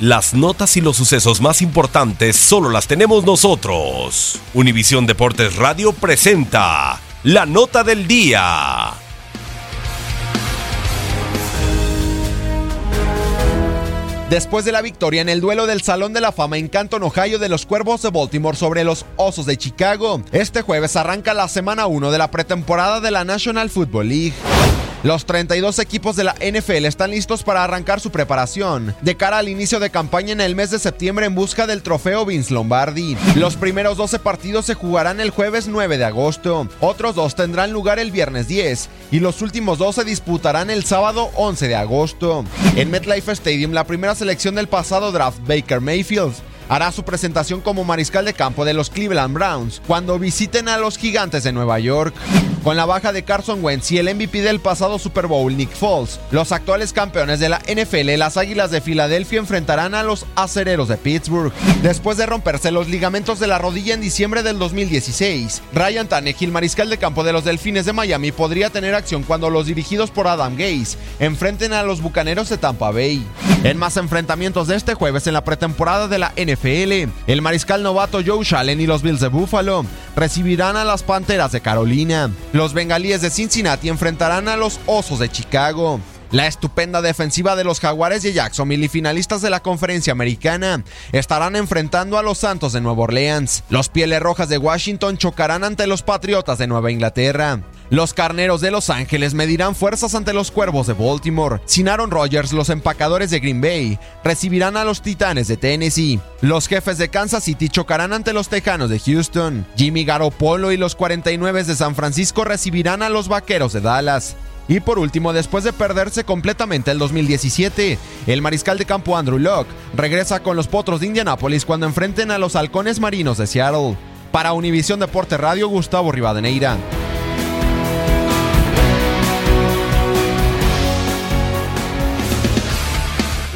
Las notas y los sucesos más importantes solo las tenemos nosotros. Univisión Deportes Radio presenta la nota del día. Después de la victoria en el duelo del Salón de la Fama en Canton, Ohio de los Cuervos de Baltimore sobre los Osos de Chicago, este jueves arranca la semana 1 de la pretemporada de la National Football League. Los 32 equipos de la NFL están listos para arrancar su preparación de cara al inicio de campaña en el mes de septiembre en busca del trofeo Vince Lombardi. Los primeros 12 partidos se jugarán el jueves 9 de agosto, otros dos tendrán lugar el viernes 10 y los últimos dos se disputarán el sábado 11 de agosto. En MetLife Stadium, la primera selección del pasado draft, Baker Mayfield, hará su presentación como mariscal de campo de los Cleveland Browns cuando visiten a los Gigantes de Nueva York. Con la baja de Carson Wentz y el MVP del pasado Super Bowl Nick Foles, los actuales campeones de la NFL, las Águilas de Filadelfia, enfrentarán a los Acereros de Pittsburgh. Después de romperse los ligamentos de la rodilla en diciembre del 2016, Ryan Tannehill, mariscal de campo de los Delfines de Miami, podría tener acción cuando los dirigidos por Adam Gase enfrenten a los Bucaneros de Tampa Bay. En más enfrentamientos de este jueves en la pretemporada de la NFL, el mariscal novato Joe Allen y los Bills de Buffalo recibirán a las Panteras de Carolina. Los Bengalíes de Cincinnati enfrentarán a los Osos de Chicago. La estupenda defensiva de los Jaguares de Jacksonville y finalistas de la conferencia americana estarán enfrentando a los Santos de Nueva Orleans. Los Pieles Rojas de Washington chocarán ante los Patriotas de Nueva Inglaterra. Los Carneros de Los Ángeles medirán fuerzas ante los Cuervos de Baltimore. Sin Aaron Rodgers, los Empacadores de Green Bay recibirán a los Titanes de Tennessee. Los Jefes de Kansas City chocarán ante los Tejanos de Houston. Jimmy Garoppolo y los 49 de San Francisco recibirán a los Vaqueros de Dallas. Y por último, después de perderse completamente el 2017, el mariscal de campo Andrew Locke regresa con los Potros de Indianápolis cuando enfrenten a los Halcones Marinos de Seattle. Para Univisión Deporte Radio, Gustavo Rivadeneira.